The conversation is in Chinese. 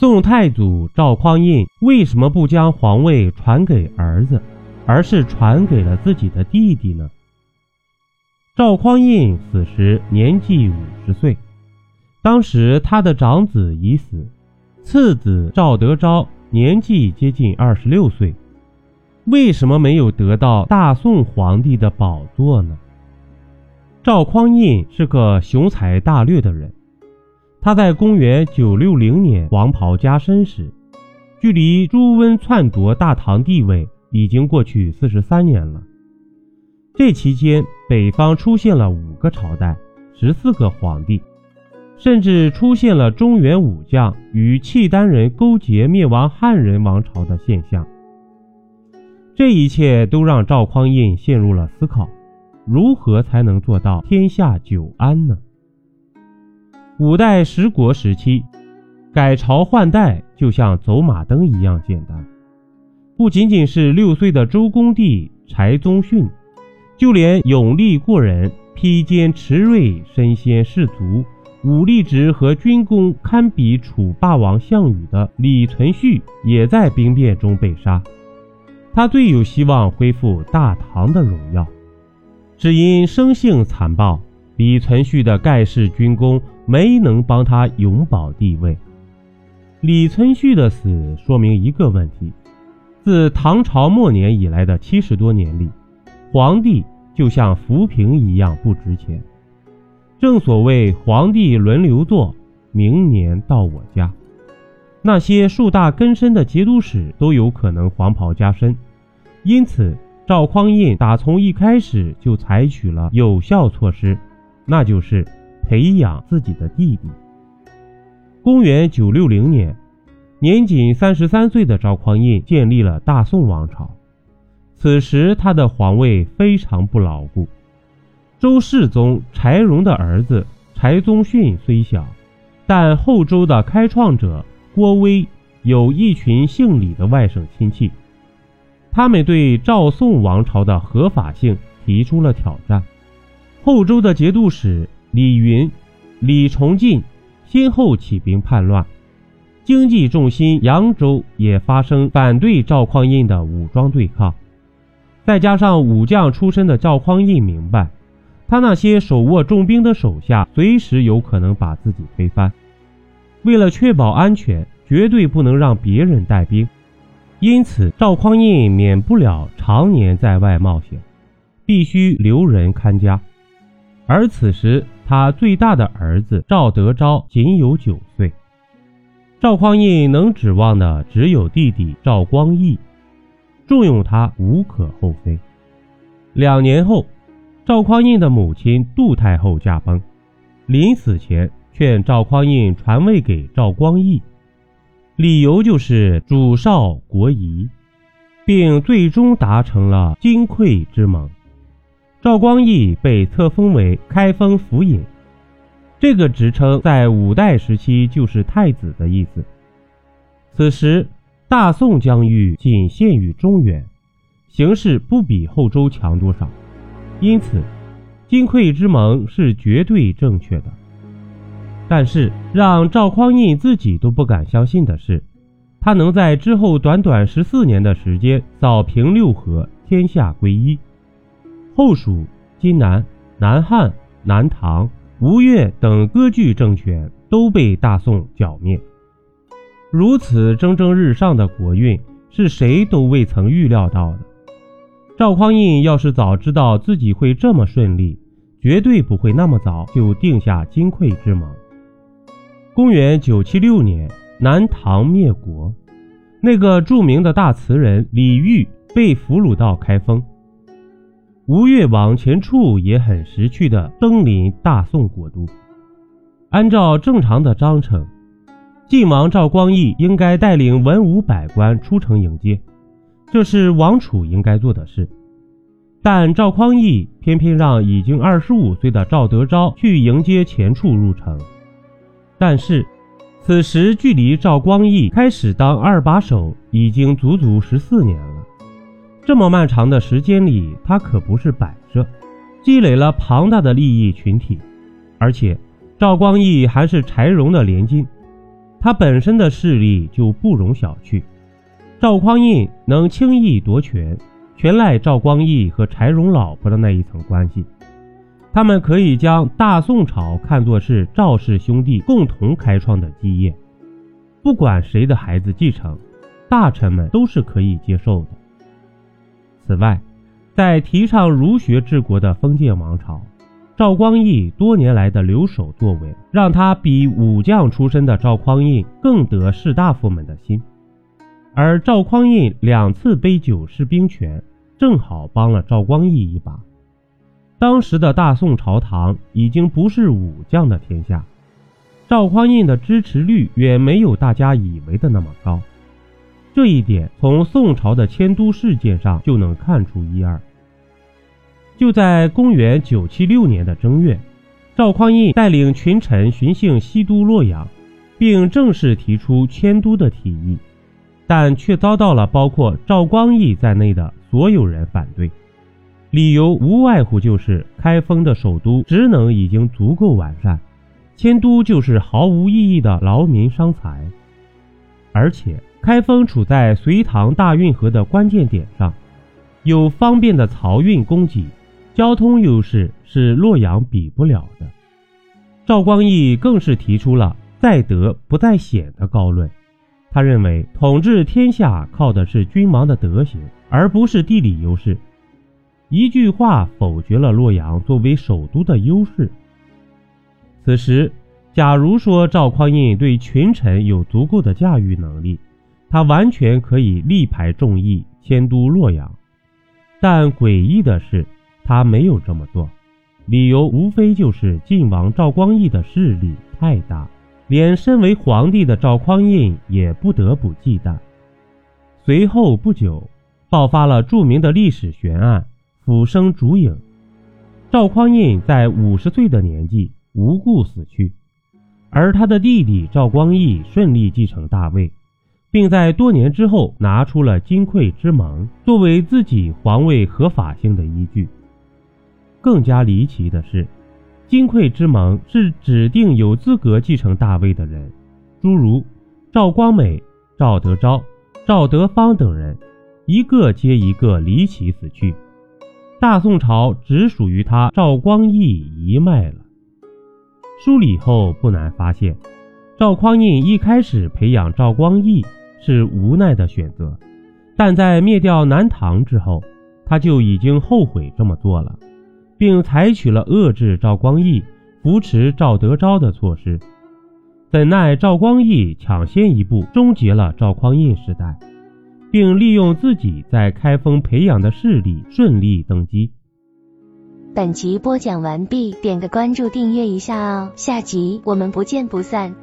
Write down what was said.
宋太祖赵匡胤为什么不将皇位传给儿子，而是传给了自己的弟弟呢？赵匡胤此时年纪五十岁，当时他的长子已死，次子赵德昭年纪接近二十六岁，为什么没有得到大宋皇帝的宝座呢？赵匡胤是个雄才大略的人。他在公元960年黄袍加身时，距离朱温篡夺大唐地位已经过去四十三年了。这期间，北方出现了五个朝代、十四个皇帝，甚至出现了中原武将与契丹人勾结灭亡汉人王朝的现象。这一切都让赵匡胤陷入了思考：如何才能做到天下久安呢？五代十国时期，改朝换代就像走马灯一样简单。不仅仅是六岁的周恭帝柴宗训，就连勇力过人、披坚持锐、身先士卒、武力值和军功堪比楚霸王项羽的李存勖，也在兵变中被杀。他最有希望恢复大唐的荣耀，只因生性残暴。李存勖的盖世军功没能帮他永保帝位。李存勖的死说明一个问题：自唐朝末年以来的七十多年里，皇帝就像浮萍一样不值钱。正所谓“皇帝轮流坐，明年到我家”。那些树大根深的节度使都有可能黄袍加身，因此赵匡胤打从一开始就采取了有效措施。那就是培养自己的弟弟。公元九六零年，年仅三十三岁的赵匡胤建立了大宋王朝。此时他的皇位非常不牢固。周世宗柴荣的儿子柴宗训虽小，但后周的开创者郭威有一群姓李的外甥亲戚，他们对赵宋王朝的合法性提出了挑战。后周的节度使李云、李崇进先后起兵叛乱，经济重心扬州也发生反对赵匡胤的武装对抗。再加上武将出身的赵匡胤明白，他那些手握重兵的手下随时有可能把自己推翻。为了确保安全，绝对不能让别人带兵，因此赵匡胤免不了常年在外冒险，必须留人看家。而此时，他最大的儿子赵德昭仅有九岁，赵匡胤能指望的只有弟弟赵光义，重用他无可厚非。两年后，赵匡胤的母亲杜太后驾崩，临死前劝赵匡胤传位给赵光义，理由就是主少国疑，并最终达成了金匮之盟。赵光义被册封为开封府尹，这个职称在五代时期就是太子的意思。此时，大宋疆域仅限于中原，形势不比后周强多少，因此金匮之盟是绝对正确的。但是，让赵匡胤自己都不敢相信的是，他能在之后短短十四年的时间扫平六合，天下归一。后蜀、金南、南汉、南唐、吴越等割据政权都被大宋剿灭。如此蒸蒸日上的国运，是谁都未曾预料到的。赵匡胤要是早知道自己会这么顺利，绝对不会那么早就定下金匮之盟。公元九七六年，南唐灭国，那个著名的大词人李煜被俘虏到开封。吴越王钱俶也很识趣地登临大宋国都。按照正常的章程，晋王赵光义应该带领文武百官出城迎接，这是王储应该做的事。但赵匡义偏偏让已经二十五岁的赵德昭去迎接钱俶入城。但是，此时距离赵光义开始当二把手已经足足十四年了。这么漫长的时间里，他可不是摆设，积累了庞大的利益群体，而且赵光义还是柴荣的连襟，他本身的势力就不容小觑。赵匡胤能轻易夺权，全赖赵光义和柴荣老婆的那一层关系。他们可以将大宋朝看作是赵氏兄弟共同开创的基业，不管谁的孩子继承，大臣们都是可以接受的。此外，在提倡儒学治国的封建王朝，赵光义多年来的留守作为，让他比武将出身的赵匡胤更得士大夫们的心。而赵匡胤两次杯酒释兵权，正好帮了赵光义一把。当时的大宋朝堂已经不是武将的天下，赵匡胤的支持率远没有大家以为的那么高。这一点从宋朝的迁都事件上就能看出一二。就在公元976年的正月，赵匡胤带领群臣巡幸西都洛阳，并正式提出迁都的提议。但却遭到了包括赵光义在内的所有人反对，理由无外乎就是开封的首都职能已经足够完善，迁都就是毫无意义的劳民伤财，而且开封处在隋唐大运河的关键点上，有方便的漕运供给，交通优势是洛阳比不了的。赵光义更是提出了在德不在险的高论。他认为统治天下靠的是君王的德行，而不是地理优势。一句话否决了洛阳作为首都的优势。此时，假如说赵匡胤对群臣有足够的驾驭能力，他完全可以力排众议迁都洛阳。但诡异的是，他没有这么做，理由无非就是晋王赵光义的势力太大。连身为皇帝的赵匡胤也不得不忌惮。随后不久，爆发了著名的历史悬案——俯生烛影。赵匡胤在五十岁的年纪无故死去，而他的弟弟赵光义顺利继承大位，并在多年之后拿出了金匮之盟作为自己皇位合法性的依据。更加离奇的是。金匮之盟是指定有资格继承大位的人，诸如赵光美、赵德昭、赵德芳等人，一个接一个离奇死去。大宋朝只属于他赵光义一脉了。梳理后不难发现，赵匡胤一开始培养赵光义是无奈的选择，但在灭掉南唐之后，他就已经后悔这么做了。并采取了遏制赵光义、扶持赵德昭的措施，怎奈赵光义抢先一步终结了赵匡胤时代，并利用自己在开封培养的势力顺利登基。本集播讲完毕，点个关注，订阅一下哦，下集我们不见不散。